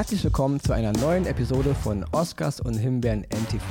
Herzlich willkommen zu einer neuen Episode von Oscars und Himbeeren NTV.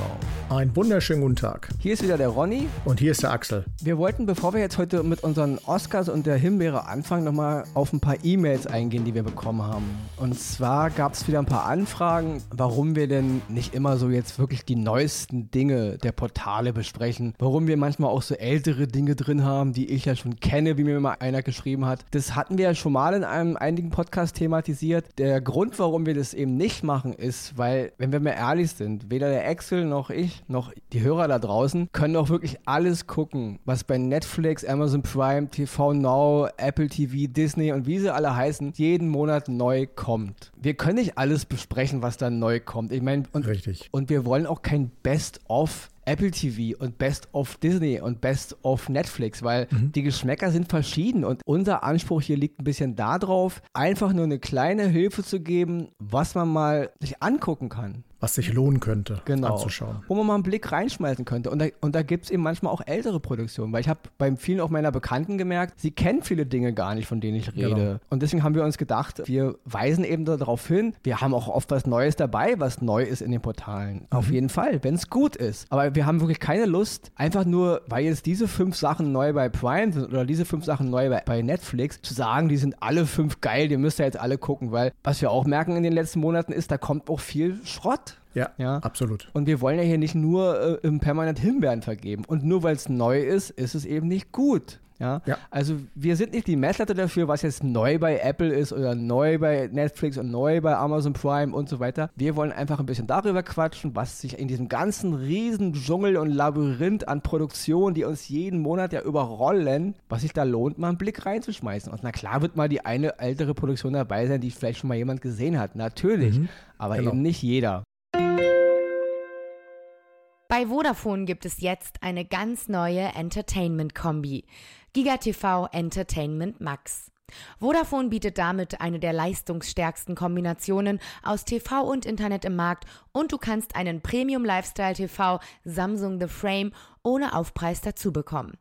Einen wunderschönen guten Tag. Hier ist wieder der Ronny. Und hier ist der Axel. Wir wollten, bevor wir jetzt heute mit unseren Oscars und der Himbeere anfangen, nochmal auf ein paar E-Mails eingehen, die wir bekommen haben. Und zwar gab es wieder ein paar Anfragen, warum wir denn nicht immer so jetzt wirklich die neuesten Dinge der Portale besprechen. Warum wir manchmal auch so ältere Dinge drin haben, die ich ja schon kenne, wie mir mal einer geschrieben hat. Das hatten wir ja schon mal in einem einigen Podcast thematisiert. Der Grund, warum wir wir das eben nicht machen, ist, weil, wenn wir mal ehrlich sind, weder der Excel noch ich, noch die Hörer da draußen können auch wirklich alles gucken, was bei Netflix, Amazon Prime, TV Now, Apple TV, Disney und wie sie alle heißen, jeden Monat neu kommt. Wir können nicht alles besprechen, was da neu kommt. Ich meine, und, Richtig. und wir wollen auch kein Best-of Apple TV und Best of Disney und Best of Netflix, weil mhm. die Geschmäcker sind verschieden und unser Anspruch hier liegt ein bisschen darauf, einfach nur eine kleine Hilfe zu geben, was man mal sich angucken kann was sich lohnen könnte genau. anzuschauen. Wo man mal einen Blick reinschmeißen könnte. Und da, und da gibt es eben manchmal auch ältere Produktionen, weil ich habe bei vielen auch meiner Bekannten gemerkt, sie kennen viele Dinge gar nicht, von denen ich rede. Genau. Und deswegen haben wir uns gedacht, wir weisen eben darauf hin, wir haben auch oft was Neues dabei, was neu ist in den Portalen. Mhm. Auf jeden Fall, wenn es gut ist. Aber wir haben wirklich keine Lust, einfach nur, weil jetzt diese fünf Sachen neu bei Prime sind oder diese fünf Sachen neu bei, bei Netflix, zu sagen, die sind alle fünf geil, die müsst ihr jetzt alle gucken, weil was wir auch merken in den letzten Monaten ist, da kommt auch viel Schrott. Ja, ja, absolut. Und wir wollen ja hier nicht nur äh, permanent Himbeeren vergeben. Und nur weil es neu ist, ist es eben nicht gut. Ja? ja? Also wir sind nicht die Messlatte dafür, was jetzt neu bei Apple ist oder neu bei Netflix und neu bei Amazon Prime und so weiter. Wir wollen einfach ein bisschen darüber quatschen, was sich in diesem ganzen riesen Dschungel und Labyrinth an Produktionen, die uns jeden Monat ja überrollen, was sich da lohnt, mal einen Blick reinzuschmeißen. Und na klar wird mal die eine ältere Produktion dabei sein, die vielleicht schon mal jemand gesehen hat. Natürlich. Mhm, aber genau. eben nicht jeder. Bei Vodafone gibt es jetzt eine ganz neue Entertainment-Kombi. GigaTV Entertainment Max. Vodafone bietet damit eine der leistungsstärksten Kombinationen aus TV und Internet im Markt und du kannst einen Premium Lifestyle TV Samsung The Frame ohne Aufpreis dazu bekommen.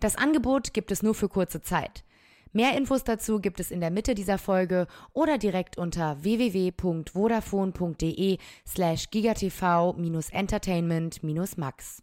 Das Angebot gibt es nur für kurze Zeit. Mehr Infos dazu gibt es in der Mitte dieser Folge oder direkt unter www.vodafone.de slash gigatv-entertainment-max.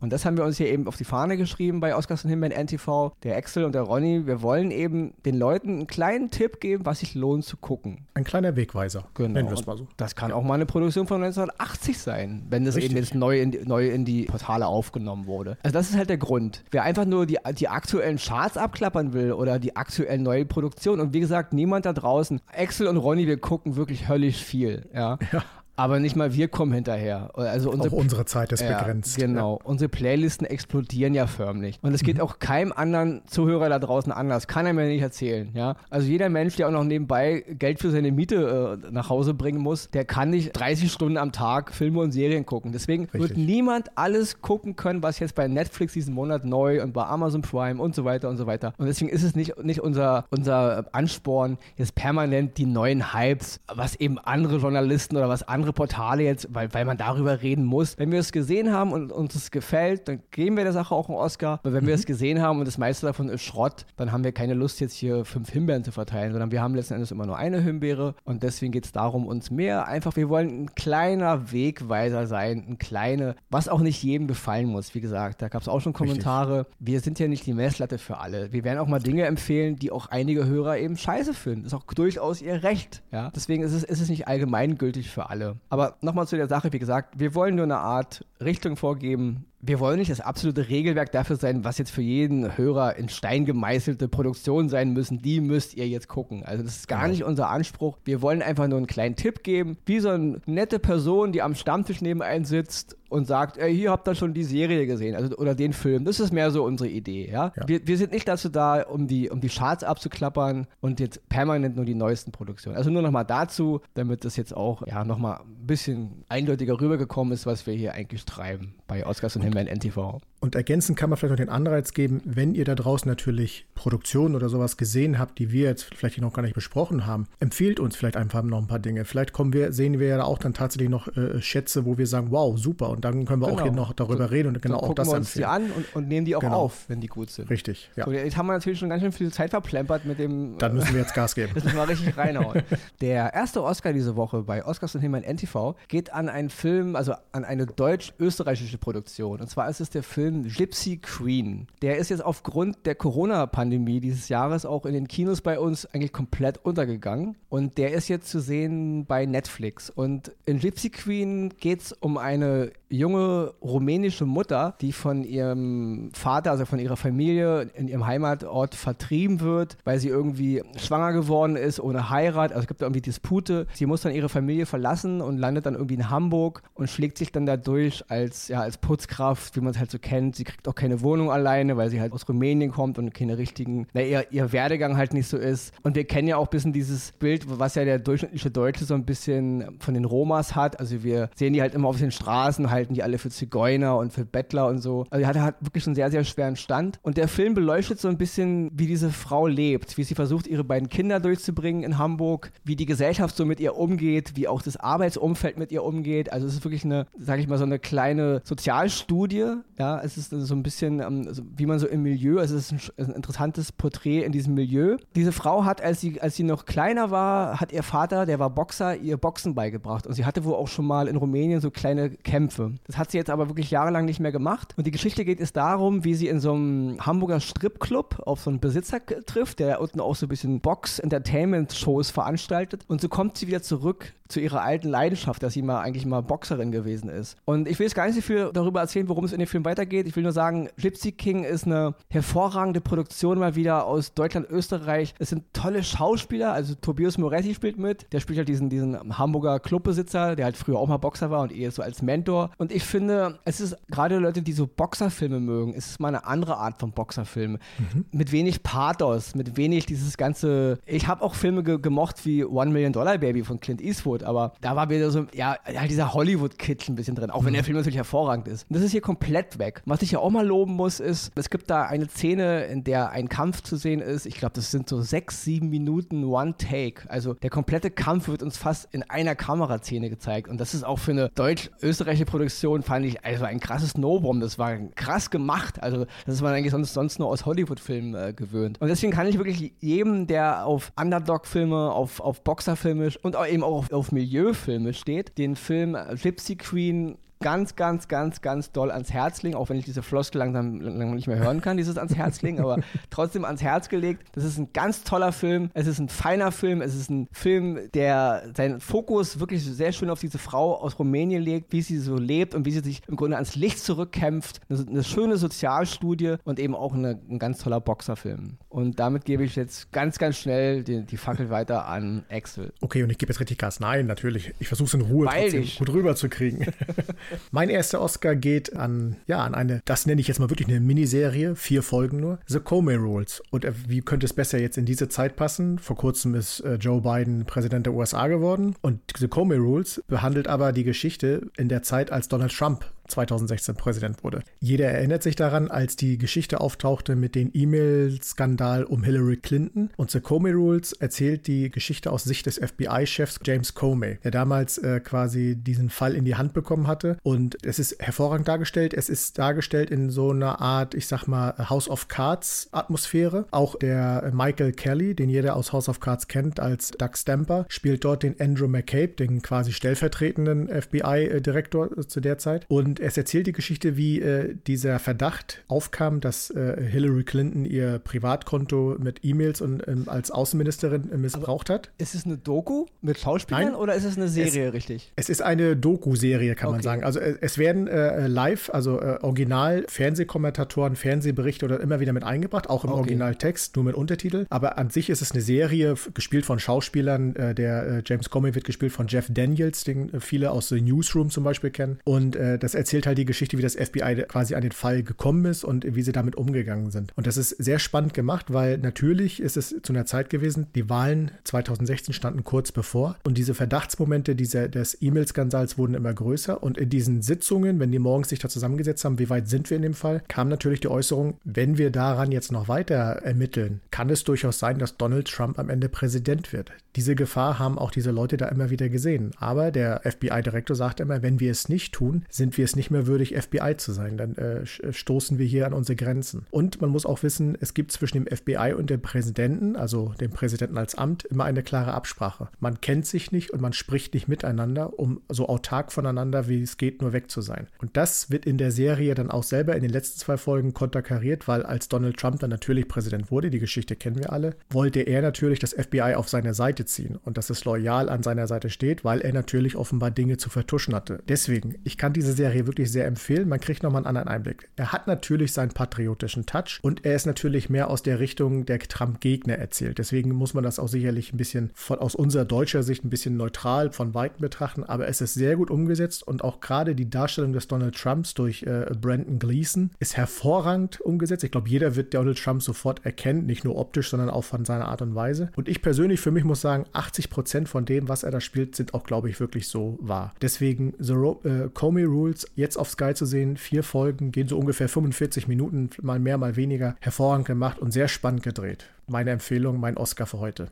Und das haben wir uns hier eben auf die Fahne geschrieben bei Oscars und Himbeeren NTV, der Axel und der Ronny. Wir wollen eben den Leuten einen kleinen Tipp geben, was sich lohnt zu gucken. Ein kleiner Wegweiser. Genau. Nennen wir es mal so. Das kann ja. auch mal eine Produktion von 1980 sein, wenn das Richtig. eben jetzt neu in, die, neu in die Portale aufgenommen wurde. Also das ist halt der Grund. Wer einfach nur die, die aktuellen Charts abklappern will oder die aktuellen neuen Produktionen und wie gesagt, niemand da draußen, Axel und Ronny, wir gucken wirklich höllisch viel. Ja. ja. Aber nicht mal wir kommen hinterher. Also unsere, auch unsere Zeit ist ja, begrenzt. Genau. Ja. Unsere Playlisten explodieren ja förmlich. Und es geht mhm. auch keinem anderen Zuhörer da draußen anders. Kann er mir nicht erzählen. Ja? Also jeder Mensch, der auch noch nebenbei Geld für seine Miete äh, nach Hause bringen muss, der kann nicht 30 Stunden am Tag Filme und Serien gucken. Deswegen Richtig. wird niemand alles gucken können, was jetzt bei Netflix diesen Monat neu und bei Amazon Prime und so weiter und so weiter. Und deswegen ist es nicht, nicht unser, unser Ansporn, jetzt permanent die neuen Hypes, was eben andere Journalisten oder was andere andere Portale jetzt, weil, weil man darüber reden muss. Wenn wir es gesehen haben und uns es gefällt, dann geben wir der Sache auch einen Oscar. Aber wenn mhm. wir es gesehen haben und das meiste davon ist Schrott, dann haben wir keine Lust, jetzt hier fünf Himbeeren zu verteilen, sondern wir haben letzten Endes immer nur eine Himbeere und deswegen geht es darum, uns mehr einfach, wir wollen ein kleiner Wegweiser sein, ein kleiner, was auch nicht jedem gefallen muss. Wie gesagt, da gab es auch schon Kommentare. Richtig. Wir sind ja nicht die Messlatte für alle. Wir werden auch mal Dinge empfehlen, die auch einige Hörer eben scheiße finden. Das ist auch durchaus ihr Recht. Ja? Deswegen ist es, ist es nicht allgemeingültig für alle. Aber nochmal zu der Sache, wie gesagt, wir wollen nur eine Art Richtung vorgeben, wir wollen nicht das absolute Regelwerk dafür sein, was jetzt für jeden Hörer in Stein gemeißelte Produktionen sein müssen. Die müsst ihr jetzt gucken. Also das ist gar genau. nicht unser Anspruch. Wir wollen einfach nur einen kleinen Tipp geben, wie so eine nette Person, die am Stammtisch neben einem sitzt und sagt, ey, hier habt ihr schon die Serie gesehen, also oder den Film. Das ist mehr so unsere Idee, ja. ja. Wir, wir, sind nicht dazu da, um die, um die Charts abzuklappern und jetzt permanent nur die neuesten Produktionen. Also nur nochmal dazu, damit das jetzt auch ja nochmal ein bisschen eindeutiger rübergekommen ist, was wir hier eigentlich treiben bei Oscars und Himbeeren NTV. Und ergänzend kann man vielleicht noch den Anreiz geben, wenn ihr da draußen natürlich Produktionen oder sowas gesehen habt, die wir jetzt vielleicht noch gar nicht besprochen haben, empfiehlt uns vielleicht einfach noch ein paar Dinge. Vielleicht kommen wir, sehen wir ja auch dann tatsächlich noch äh, Schätze, wo wir sagen, wow, super. Und dann können wir genau. auch hier noch darüber so, reden und genau so auch das wir uns empfehlen. die an und, und, nehmen die auch genau. auf, wenn die gut sind. Richtig, ja. So, jetzt haben wir natürlich schon ganz schön viel Zeit verplempert mit dem. Dann müssen wir jetzt Gas geben. das müssen wir richtig reinhauen. Der erste Oscar diese Woche bei Oscars und Himmel NTV geht an einen Film, also an eine deutsch-österreichische Produktion. Und zwar ist es der Film Gypsy Queen. Der ist jetzt aufgrund der Corona-Pandemie dieses Jahres auch in den Kinos bei uns eigentlich komplett untergegangen. Und der ist jetzt zu sehen bei Netflix. Und in Gypsy Queen geht es um eine junge rumänische Mutter, die von ihrem Vater, also von ihrer Familie in ihrem Heimatort vertrieben wird, weil sie irgendwie schwanger geworden ist ohne Heirat. Also es gibt da irgendwie Dispute. Sie muss dann ihre Familie verlassen und landet dann irgendwie in Hamburg und schlägt sich dann dadurch als, ja, als Putzkraft, wie man es halt so kennt. Sie kriegt auch keine Wohnung alleine, weil sie halt aus Rumänien kommt und keine richtigen, na, ihr, ihr Werdegang halt nicht so ist. Und wir kennen ja auch ein bisschen dieses Bild, was ja der durchschnittliche Deutsche so ein bisschen von den Romas hat. Also wir sehen die halt immer auf den Straßen, halten die alle für Zigeuner und für Bettler und so. Also die hat, hat wirklich einen sehr, sehr schweren Stand. Und der Film beleuchtet so ein bisschen, wie diese Frau lebt, wie sie versucht, ihre beiden Kinder durchzubringen in Hamburg, wie die Gesellschaft so mit ihr umgeht, wie auch das Arbeitsumfeld mit ihr umgeht. Also es ist wirklich eine, sage ich mal, so eine kleine Sozialstudie. Ja, es ist so ein bisschen, also wie man so im Milieu, also es ist ein, ein interessantes Porträt in diesem Milieu. Diese Frau hat, als sie, als sie noch kleiner war, hat ihr Vater, der war Boxer, ihr Boxen beigebracht. Und sie hatte wohl auch schon mal in Rumänien so kleine Kämpfe. Das hat sie jetzt aber wirklich jahrelang nicht mehr gemacht. Und die Geschichte geht es darum, wie sie in so einem Hamburger Stripclub auf so einen Besitzer trifft, der unten auch so ein bisschen Box-Entertainment-Shows veranstaltet. Und so kommt sie wieder zurück zu ihrer alten Leidenschaft, dass sie mal eigentlich mal Boxerin gewesen ist. Und ich will jetzt gar nicht so viel darüber erzählen, worum es in dem Film weitergeht. Ich will nur sagen, Gypsy King ist eine hervorragende Produktion mal wieder aus Deutschland, Österreich. Es sind tolle Schauspieler, also Tobias Moretti spielt mit, der spielt halt diesen, diesen Hamburger Clubbesitzer, der halt früher auch mal Boxer war und eher so als Mentor. Und ich finde, es ist gerade Leute, die so Boxerfilme mögen, es ist mal eine andere Art von Boxerfilm. Mhm. Mit wenig Pathos, mit wenig dieses ganze. Ich habe auch Filme ge gemocht wie One Million Dollar Baby von Clint Eastwood aber da war wieder so, ja, halt dieser Hollywood-Kitsch ein bisschen drin, auch wenn der mhm. Film natürlich hervorragend ist. Und das ist hier komplett weg. Was ich ja auch mal loben muss, ist, es gibt da eine Szene, in der ein Kampf zu sehen ist. Ich glaube, das sind so sechs, sieben Minuten One Take. Also der komplette Kampf wird uns fast in einer Kameraszene gezeigt. Und das ist auch für eine deutsch-österreichische Produktion, fand ich, also ein krasses No-Bomb. Das war krass gemacht. Also das ist man eigentlich sonst, sonst nur aus Hollywood-Filmen äh, gewöhnt. Und deswegen kann ich wirklich jedem, der auf Underdog-Filme, auf, auf Boxer-Filme und auch eben auch auf, auf Milieufilme steht, den Film Gypsy Queen ganz, ganz, ganz, ganz doll ans Herz legen, auch wenn ich diese Floskel langsam, langsam nicht mehr hören kann, dieses ans Herz legen, aber trotzdem ans Herz gelegt. Das ist ein ganz toller Film. Es ist ein feiner Film. Es ist ein Film, der seinen Fokus wirklich sehr schön auf diese Frau aus Rumänien legt, wie sie so lebt und wie sie sich im Grunde ans Licht zurückkämpft. Eine, eine schöne Sozialstudie und eben auch eine, ein ganz toller Boxerfilm. Und damit gebe ich jetzt ganz, ganz schnell die, die Fackel weiter an Axel. Okay, und ich gebe jetzt richtig Gas. Nein, natürlich. Ich versuche es in Ruhe Weil trotzdem gut rüberzukriegen. mein erster Oscar geht an, ja, an eine, das nenne ich jetzt mal wirklich eine Miniserie, vier Folgen nur, The Comey Rules. Und äh, wie könnte es besser jetzt in diese Zeit passen? Vor kurzem ist äh, Joe Biden Präsident der USA geworden und The Comey Rules behandelt aber die Geschichte in der Zeit, als Donald Trump 2016 Präsident wurde. Jeder erinnert sich daran, als die Geschichte auftauchte mit dem E-Mail-Skandal um Hillary Clinton. Und The Comey Rules erzählt die Geschichte aus Sicht des FBI-Chefs James Comey, der damals äh, quasi diesen Fall in die Hand bekommen hatte. Und es ist hervorragend dargestellt. Es ist dargestellt in so einer Art, ich sag mal, House of Cards Atmosphäre. Auch der Michael Kelly, den jeder aus House of Cards kennt als Doug Stamper, spielt dort den Andrew McCabe, den quasi stellvertretenden FBI-Direktor zu der Zeit. Und es erzählt die Geschichte, wie äh, dieser Verdacht aufkam, dass äh, Hillary Clinton ihr Privatkonto mit E-Mails und ähm, als Außenministerin äh, missbraucht Aber hat. Ist es eine Doku mit Schauspielern Nein, oder ist es eine Serie, es, richtig? Es ist eine Doku-Serie, kann okay. man sagen. Also äh, es werden äh, live, also äh, original Fernsehkommentatoren, Fernsehberichte oder immer wieder mit eingebracht, auch im okay. Originaltext, nur mit Untertitel. Aber an sich ist es eine Serie, gespielt von Schauspielern. der James Comey wird gespielt von Jeff Daniels, den viele aus The Newsroom zum Beispiel kennen. Und das erzählt erzählt halt die Geschichte, wie das FBI quasi an den Fall gekommen ist und wie sie damit umgegangen sind. Und das ist sehr spannend gemacht, weil natürlich ist es zu einer Zeit gewesen, die Wahlen 2016 standen kurz bevor und diese Verdachtsmomente dieser, des E-Mail-Skandals wurden immer größer und in diesen Sitzungen, wenn die morgens sich da zusammengesetzt haben, wie weit sind wir in dem Fall, kam natürlich die Äußerung, wenn wir daran jetzt noch weiter ermitteln, kann es durchaus sein, dass Donald Trump am Ende Präsident wird. Diese Gefahr haben auch diese Leute da immer wieder gesehen. Aber der FBI-Direktor sagt immer, wenn wir es nicht tun, sind wir es nicht mehr würdig, FBI zu sein. Dann äh, stoßen wir hier an unsere Grenzen. Und man muss auch wissen, es gibt zwischen dem FBI und dem Präsidenten, also dem Präsidenten als Amt, immer eine klare Absprache. Man kennt sich nicht und man spricht nicht miteinander, um so autark voneinander, wie es geht, nur weg zu sein. Und das wird in der Serie dann auch selber in den letzten zwei Folgen konterkariert, weil als Donald Trump dann natürlich Präsident wurde, die Geschichte kennen wir alle, wollte er natürlich das FBI auf seine Seite ziehen und dass es loyal an seiner Seite steht, weil er natürlich offenbar Dinge zu vertuschen hatte. Deswegen, ich kann diese Serie wirklich sehr empfehlen. Man kriegt nochmal einen anderen Einblick. Er hat natürlich seinen patriotischen Touch und er ist natürlich mehr aus der Richtung der Trump-Gegner erzählt. Deswegen muss man das auch sicherlich ein bisschen von, aus unserer deutscher Sicht ein bisschen neutral von Weitem betrachten, aber es ist sehr gut umgesetzt und auch gerade die Darstellung des Donald Trumps durch äh, Brandon Gleason ist hervorragend umgesetzt. Ich glaube, jeder wird Donald Trump sofort erkennen, nicht nur optisch, sondern auch von seiner Art und Weise. Und ich persönlich für mich muss sagen, 80 Prozent von dem, was er da spielt, sind auch, glaube ich, wirklich so wahr. Deswegen The Ro äh, Comey Rules jetzt auf Sky zu sehen, vier Folgen, gehen so ungefähr 45 Minuten, mal mehr, mal weniger, hervorragend gemacht und sehr spannend gedreht. Meine Empfehlung, mein Oscar für heute.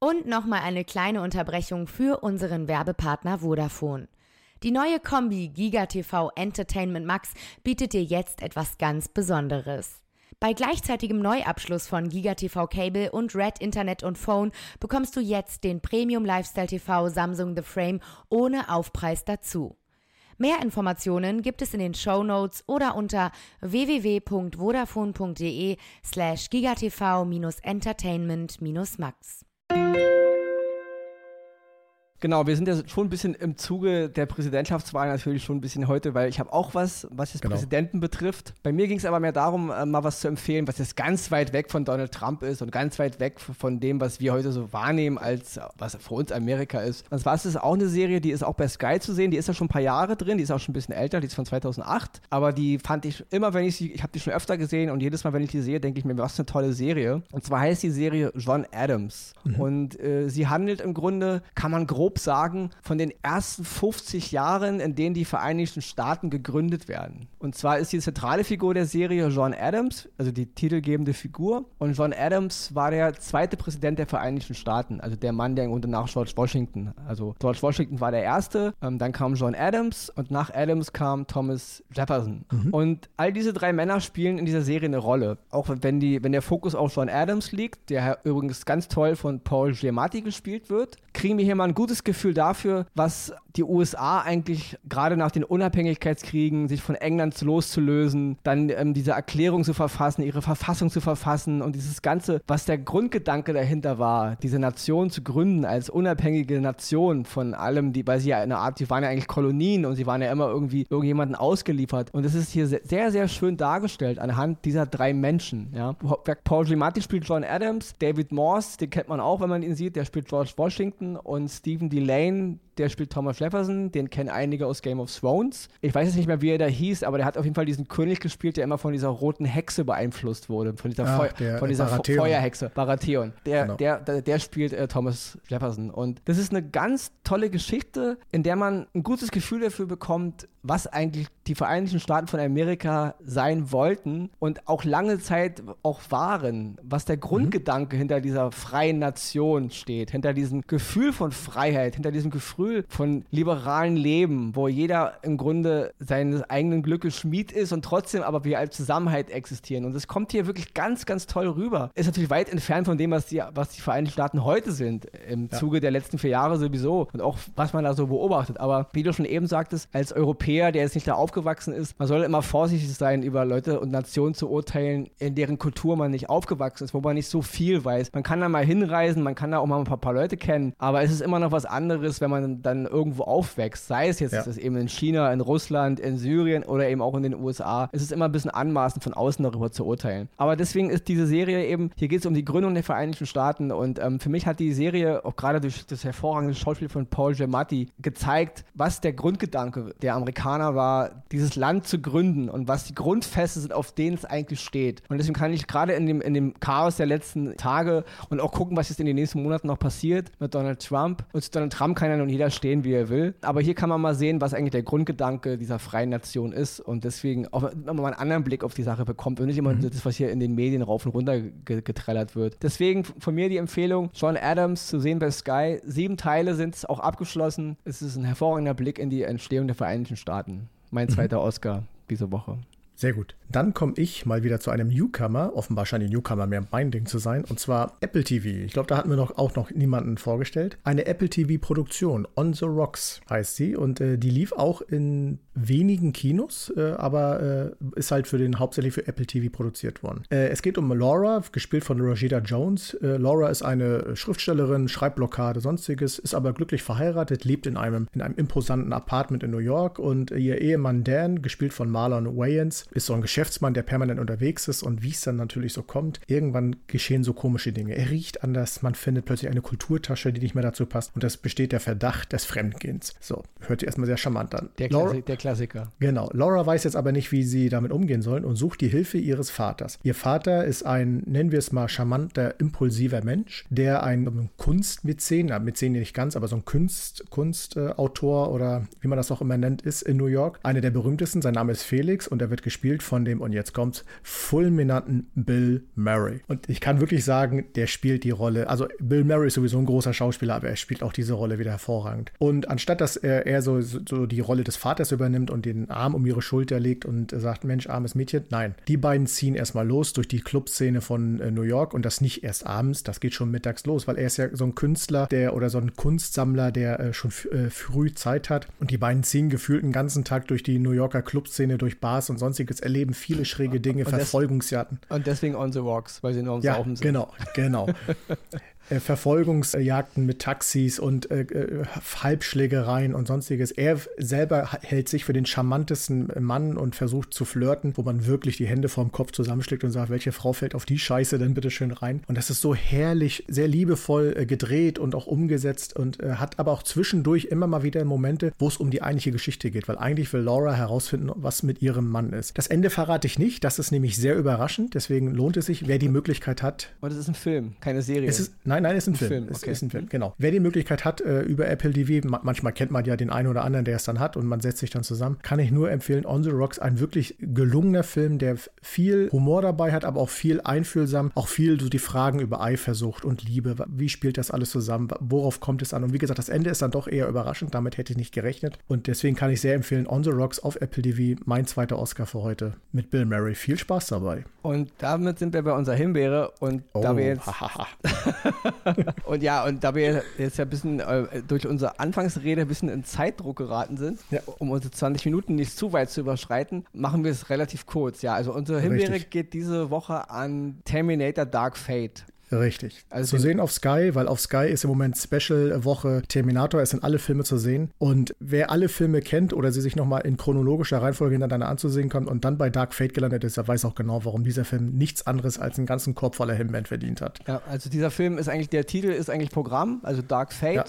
Und nochmal eine kleine Unterbrechung für unseren Werbepartner Vodafone. Die neue Kombi GigaTV Entertainment Max bietet dir jetzt etwas ganz Besonderes. Bei gleichzeitigem Neuabschluss von GigaTV Cable und Red Internet und Phone bekommst du jetzt den Premium Lifestyle TV Samsung The Frame ohne Aufpreis dazu. Mehr Informationen gibt es in den Show Notes oder unter www.vodafone.de slash gigatv-entertainment-max. Genau, wir sind ja schon ein bisschen im Zuge der Präsidentschaftswahl natürlich schon ein bisschen heute, weil ich habe auch was, was das genau. Präsidenten betrifft. Bei mir ging es aber mehr darum, äh, mal was zu empfehlen, was jetzt ganz weit weg von Donald Trump ist und ganz weit weg von dem, was wir heute so wahrnehmen, als was für uns Amerika ist. Und zwar ist es auch eine Serie, die ist auch bei Sky zu sehen, die ist ja schon ein paar Jahre drin, die ist auch schon ein bisschen älter, die ist von 2008, aber die fand ich immer, wenn ich sie, ich habe die schon öfter gesehen und jedes Mal, wenn ich die sehe, denke ich mir, was eine tolle Serie. Und zwar heißt die Serie John Adams. Mhm. Und äh, sie handelt im Grunde, kann man grob grob sagen, von den ersten 50 Jahren, in denen die Vereinigten Staaten gegründet werden. Und zwar ist die zentrale Figur der Serie John Adams, also die titelgebende Figur. Und John Adams war der zweite Präsident der Vereinigten Staaten, also der Mann, der Grunde nach George Washington, also George Washington war der erste, ähm, dann kam John Adams und nach Adams kam Thomas Jefferson. Mhm. Und all diese drei Männer spielen in dieser Serie eine Rolle. Auch wenn, die, wenn der Fokus auf John Adams liegt, der übrigens ganz toll von Paul Giamatti gespielt wird, kriegen wir hier mal ein gutes Gefühl dafür, was die USA eigentlich gerade nach den Unabhängigkeitskriegen, sich von England loszulösen, dann ähm, diese Erklärung zu verfassen, ihre Verfassung zu verfassen und dieses Ganze, was der Grundgedanke dahinter war, diese Nation zu gründen als unabhängige Nation von allem, die, weil sie ja eine Art, die waren ja eigentlich Kolonien und sie waren ja immer irgendwie irgendjemanden ausgeliefert. Und das ist hier sehr, sehr schön dargestellt anhand dieser drei Menschen. Ja. Paul Giamatti spielt John Adams, David Morse, den kennt man auch, wenn man ihn sieht, der spielt George Washington und Stephen Delane, der spielt Thomas Jefferson, den kennen einige aus Game of Thrones. Ich weiß jetzt nicht mehr, wie er da hieß, aber der hat auf jeden Fall diesen König gespielt, der immer von dieser roten Hexe beeinflusst wurde, von dieser, Ach, der, von dieser Baratheon. Feuerhexe, Baratheon. Der, genau. der, der, der, spielt äh, Thomas Jefferson. Und das ist eine ganz tolle Geschichte, in der man ein gutes Gefühl dafür bekommt, was eigentlich die Vereinigten Staaten von Amerika sein wollten und auch lange Zeit auch waren, was der Grundgedanke mhm. hinter dieser freien Nation steht, hinter diesem Gefühl von Freiheit, hinter diesem Gefühl von liberalen Leben, wo jeder im Grunde seines eigenen Glückes Schmied ist und trotzdem aber wir als Zusammenhalt existieren. Und das kommt hier wirklich ganz, ganz toll rüber. Ist natürlich weit entfernt von dem, was die, was die Vereinigten Staaten heute sind, im ja. Zuge der letzten vier Jahre sowieso und auch was man da so beobachtet. Aber wie du schon eben sagtest, als Europäer Europäer, der jetzt nicht da aufgewachsen ist, man soll immer vorsichtig sein, über Leute und Nationen zu urteilen, in deren Kultur man nicht aufgewachsen ist, wo man nicht so viel weiß. Man kann da mal hinreisen, man kann da auch mal ein paar, paar Leute kennen, aber es ist immer noch was anderes, wenn man dann irgendwo aufwächst. Sei es jetzt ja. eben in China, in Russland, in Syrien oder eben auch in den USA. Es ist immer ein bisschen anmaßend, von außen darüber zu urteilen. Aber deswegen ist diese Serie eben, hier geht es um die Gründung der Vereinigten Staaten und ähm, für mich hat die Serie, auch gerade durch das hervorragende Schauspiel von Paul Giamatti, gezeigt, was der Grundgedanke der Amerikaner war, dieses Land zu gründen und was die Grundfeste sind, auf denen es eigentlich steht. Und deswegen kann ich gerade in dem, in dem Chaos der letzten Tage und auch gucken, was jetzt in den nächsten Monaten noch passiert mit Donald Trump. Und zu Donald Trump kann ja nun jeder stehen, wie er will. Aber hier kann man mal sehen, was eigentlich der Grundgedanke dieser freien Nation ist und deswegen auch mal einen anderen Blick auf die Sache bekommt und nicht immer mhm. das, was hier in den Medien rauf und runter getrellert wird. Deswegen von mir die Empfehlung, John Adams zu sehen bei Sky. Sieben Teile sind es auch abgeschlossen. Es ist ein hervorragender Blick in die Entstehung der Vereinigten Staaten. Mein mhm. zweiter Oscar diese Woche. Sehr gut. Dann komme ich mal wieder zu einem Newcomer. Offenbar scheint die Newcomer mehr mein Ding zu sein. Und zwar Apple TV. Ich glaube, da hatten wir noch, auch noch niemanden vorgestellt. Eine Apple TV-Produktion. On the Rocks heißt sie. Und äh, die lief auch in wenigen Kinos, äh, aber äh, ist halt für den hauptsächlich für Apple TV produziert worden. Äh, es geht um Laura, gespielt von Rashida Jones. Äh, Laura ist eine Schriftstellerin, Schreibblockade, sonstiges, ist aber glücklich verheiratet, lebt in einem, in einem imposanten Apartment in New York und ihr Ehemann Dan, gespielt von Marlon Wayans, ist so ein Geschäftsmann, der permanent unterwegs ist und wie es dann natürlich so kommt, irgendwann geschehen so komische Dinge. Er riecht anders, man findet plötzlich eine Kulturtasche, die nicht mehr dazu passt und es besteht der Verdacht des Fremdgehens. So, hört sich erstmal sehr charmant an. Der, Klassi der Klassiker. Genau. Laura weiß jetzt aber nicht, wie sie damit umgehen sollen und sucht die Hilfe ihres Vaters. Ihr Vater ist ein, nennen wir es mal, charmanter, impulsiver Mensch, der ein Kunstmäzen, Mäzen nicht ganz, aber so ein Kunst, Kunstautor oder wie man das auch immer nennt, ist in New York. Einer der berühmtesten, sein Name ist Felix und er wird gespielt von dem, und jetzt kommt's, fulminanten Bill Murray. Und ich kann wirklich sagen, der spielt die Rolle, also Bill Murray ist sowieso ein großer Schauspieler, aber er spielt auch diese Rolle wieder hervorragend. Und anstatt dass er, er so, so die Rolle des Vaters übernimmt, nimmt und den Arm um ihre Schulter legt und sagt, Mensch, armes Mädchen. Nein, die beiden ziehen erstmal los durch die Clubszene von äh, New York und das nicht erst abends, das geht schon mittags los, weil er ist ja so ein Künstler, der oder so ein Kunstsammler, der äh, schon äh, früh Zeit hat und die beiden ziehen gefühlt einen ganzen Tag durch die New Yorker Clubszene, durch Bars und sonstiges, erleben viele schräge Dinge, und Verfolgungsjagden. Und deswegen on the rocks, weil sie nur ums ja, Saufen sind. Genau, genau. äh, Verfolgungsjagden mit Taxis und äh, äh, Halbschlägereien und sonstiges. Er selber hält sich für den charmantesten Mann und versucht zu flirten, wo man wirklich die Hände vorm Kopf zusammenschlägt und sagt, welche Frau fällt auf die Scheiße denn bitte schön rein? Und das ist so herrlich, sehr liebevoll äh, gedreht und auch umgesetzt und äh, hat aber auch zwischendurch immer mal wieder Momente, wo es um die eigentliche Geschichte geht, weil eigentlich will Laura herausfinden, was mit ihrem Mann ist. Das Ende verrate ich nicht, das ist nämlich sehr überraschend, deswegen lohnt es sich, wer die Möglichkeit hat. Und es ist ein Film, keine Serie. Es ist, nein, Nein, nein, ist ein, ein Film. Film. Okay. Ist, ein Film, genau. Wer die Möglichkeit hat, äh, über Apple TV, manchmal kennt man ja den einen oder anderen, der es dann hat und man setzt sich dann zusammen, kann ich nur empfehlen, On the Rocks, ein wirklich gelungener Film, der viel Humor dabei hat, aber auch viel einfühlsam, auch viel so die Fragen über Eifersucht und Liebe, wie spielt das alles zusammen, worauf kommt es an? Und wie gesagt, das Ende ist dann doch eher überraschend, damit hätte ich nicht gerechnet und deswegen kann ich sehr empfehlen, On the Rocks auf Apple TV, mein zweiter Oscar für heute mit Bill Murray. Viel Spaß dabei. Und damit sind wir bei unserer Himbeere und oh, da wir jetzt und ja, und da wir jetzt ja ein bisschen äh, durch unsere Anfangsrede ein bisschen in Zeitdruck geraten sind, ja. um unsere 20 Minuten nicht zu weit zu überschreiten, machen wir es relativ kurz. Ja, also unsere Himbeere geht diese Woche an Terminator Dark Fate. Richtig. Also zu sehen auf Sky, weil auf Sky ist im Moment Special-Woche Terminator. Es sind alle Filme zu sehen. Und wer alle Filme kennt oder sie sich nochmal in chronologischer Reihenfolge hintereinander anzusehen kommt und dann bei Dark Fate gelandet ist, der weiß auch genau, warum dieser Film nichts anderes als einen ganzen Korb voller Hemmband verdient hat. Ja, also dieser Film ist eigentlich, der Titel ist eigentlich Programm, also Dark Fate. Ja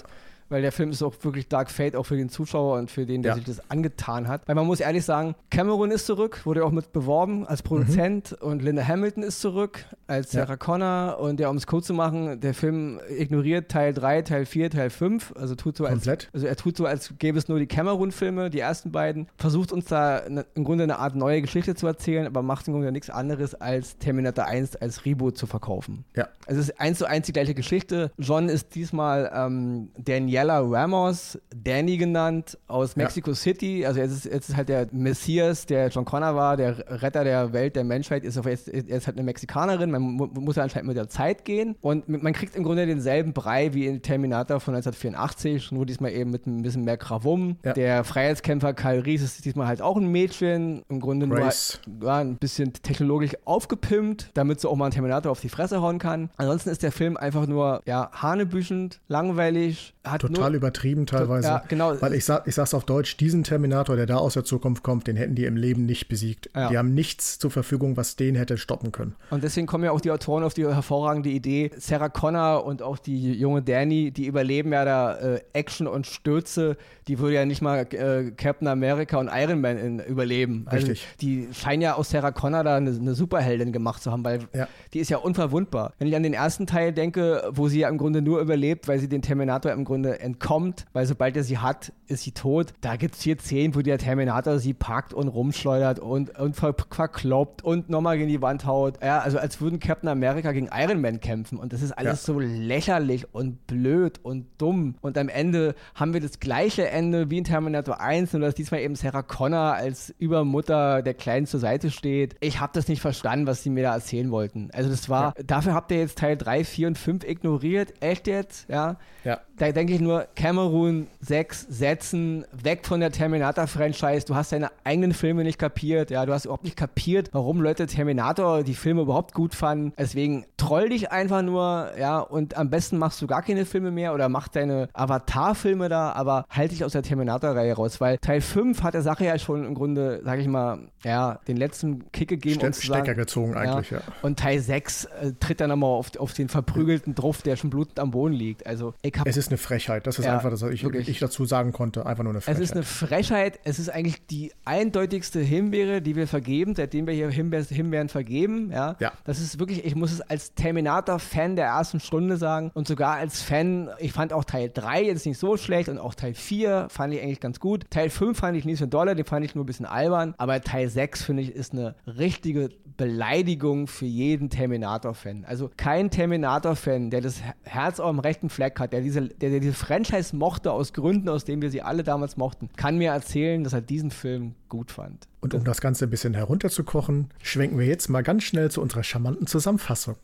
weil der Film ist auch wirklich Dark Fate, auch für den Zuschauer und für den, der ja. sich das angetan hat. Weil man muss ehrlich sagen, Cameron ist zurück, wurde auch mit beworben als Produzent mhm. und Linda Hamilton ist zurück als Sarah ja. Connor und ja, um es kurz zu machen, der Film ignoriert Teil 3, Teil 4, Teil 5, also tut so als, also er tut so, als gäbe es nur die Cameron-Filme, die ersten beiden, versucht uns da ne, im Grunde eine Art neue Geschichte zu erzählen, aber macht im Grunde nichts anderes als Terminator 1 als Reboot zu verkaufen. Ja. Also es ist eins zu eins die gleiche Geschichte. John ist diesmal ähm, Danielle Daniela Ramos, Danny genannt, aus Mexico ja. City. Also jetzt ist, jetzt ist halt der Messias, der John Connor war, der Retter der Welt, der Menschheit, ist, jetzt, ist halt eine Mexikanerin. Man mu muss ja anscheinend mit der Zeit gehen. Und man kriegt im Grunde denselben Brei wie in Terminator von 1984, nur diesmal eben mit ein bisschen mehr Krawum. Ja. Der Freiheitskämpfer Kyle Reese ist diesmal halt auch ein Mädchen. Im Grunde Grace. nur ja, ein bisschen technologisch aufgepimpt, damit sie auch mal einen Terminator auf die Fresse hauen kann. Ansonsten ist der Film einfach nur ja, hanebüchend, langweilig. Total nur, übertrieben teilweise. Ja, genau. Weil ich, sag, ich sag's auf Deutsch, diesen Terminator, der da aus der Zukunft kommt, den hätten die im Leben nicht besiegt. Ja. Die haben nichts zur Verfügung, was den hätte stoppen können. Und deswegen kommen ja auch die Autoren auf die hervorragende Idee, Sarah Connor und auch die junge Danny, die überleben ja da äh, Action und Stürze, die würde ja nicht mal äh, Captain America und Iron Man in, überleben. Also Richtig. Die scheinen ja aus Sarah Connor da eine, eine Superheldin gemacht zu haben, weil ja. die ist ja unverwundbar. Wenn ich an den ersten Teil denke, wo sie ja im Grunde nur überlebt, weil sie den Terminator im Grunde entkommt, weil sobald er sie hat, ist sie tot. Da gibt es hier Szenen, wo der Terminator sie packt und rumschleudert und, und ver verkloppt und nochmal gegen die Wand haut. Ja, also als würden Captain America gegen Iron Man kämpfen. Und das ist alles ja. so lächerlich und blöd und dumm. Und am Ende haben wir das gleiche Ende wie in Terminator 1, nur dass diesmal eben Sarah Connor als Übermutter der Kleinen zur Seite steht. Ich habe das nicht verstanden, was sie mir da erzählen wollten. Also das war, ja. dafür habt ihr jetzt Teil 3, 4 und 5 ignoriert. Echt jetzt? Ja. Ja. Da denke ich nur, Cameroon 6 setzen, weg von der Terminator-Franchise. Du hast deine eigenen Filme nicht kapiert. Ja, du hast überhaupt nicht kapiert, warum Leute Terminator die Filme überhaupt gut fanden. Deswegen troll dich einfach nur, ja, und am besten machst du gar keine Filme mehr oder mach deine Avatar-Filme da, aber halt dich aus der Terminator-Reihe raus, weil Teil 5 hat der Sache ja schon im Grunde, sag ich mal, ja, den letzten Kick gegeben. Ste und Stecker sagen, gezogen eigentlich, ja. ja. Und Teil 6 äh, tritt dann nochmal auf, auf den verprügelten Druff, der schon blutend am Boden liegt. Also, ich hab, es ist eine Frechheit. Das ist ja, einfach das, was ich, ich, dazu sagen konnte. Einfach nur eine Frechheit. Es ist eine Frechheit. Es ist eigentlich die eindeutigste Himbeere, die wir vergeben, seitdem wir hier Himbeeren, Himbeeren vergeben. Ja? ja. Das ist wirklich, ich muss es als Terminator-Fan der ersten Stunde sagen und sogar als Fan, ich fand auch Teil 3 jetzt nicht so schlecht und auch Teil 4 fand ich eigentlich ganz gut. Teil 5 fand ich nicht so dolle, den fand ich nur ein bisschen albern. Aber Teil 6 finde ich ist eine richtige Beleidigung für jeden Terminator-Fan. Also kein Terminator-Fan, der das Herz auf dem rechten Fleck hat, der diese, der, der diese Franchise mochte aus Gründen, aus denen wir sie alle damals mochten, kann mir erzählen, dass er diesen Film gut fand. Und um das Ganze ein bisschen herunterzukochen, schwenken wir jetzt mal ganz schnell zu unserer charmanten Zusammenfassung.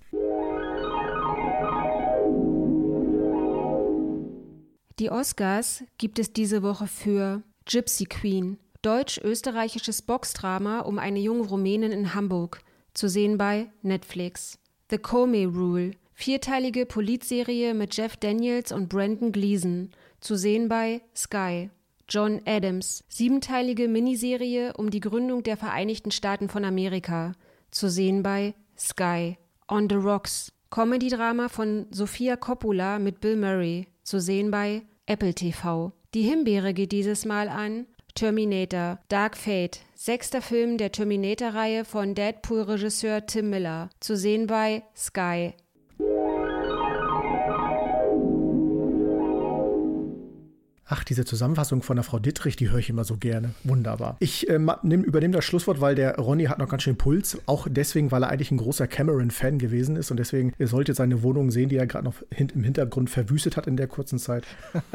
Die Oscars gibt es diese Woche für Gypsy Queen, deutsch-österreichisches Boxdrama um eine junge Rumänin in Hamburg, zu sehen bei Netflix. The Comey Rule, vierteilige Polizserie mit Jeff Daniels und Brandon Gleason, zu sehen bei Sky. John Adams, siebenteilige Miniserie um die Gründung der Vereinigten Staaten von Amerika, zu sehen bei Sky. On the Rocks, Comedy-Drama von Sofia Coppola mit Bill Murray, zu sehen bei Apple TV. Die Himbeere geht dieses Mal an Terminator, Dark Fate, sechster Film der Terminator-Reihe von Deadpool-Regisseur Tim Miller, zu sehen bei Sky. Ach, diese Zusammenfassung von der Frau Dittrich, die höre ich immer so gerne. Wunderbar. Ich äh, nehm, übernehme das Schlusswort, weil der Ronny hat noch ganz schön Puls. Auch deswegen, weil er eigentlich ein großer Cameron-Fan gewesen ist und deswegen, ihr solltet seine Wohnung sehen, die er gerade noch hin, im Hintergrund verwüstet hat in der kurzen Zeit.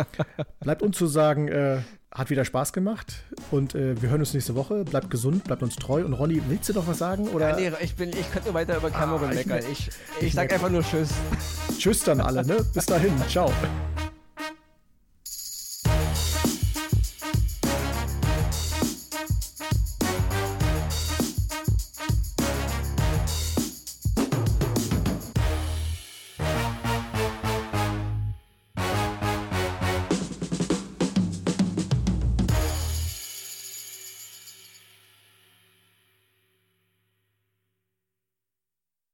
Bleibt uns zu sagen, äh, hat wieder Spaß gemacht und äh, wir hören uns nächste Woche. Bleibt gesund, bleibt uns treu. Und Ronny, willst du noch was sagen? Oder? Ja, nee, ich, bin, ich könnte weiter über Cameron ah, meckern. Ich, ich, ich sag einfach nur Tschüss. Tschüss dann alle, ne? Bis dahin. Ciao.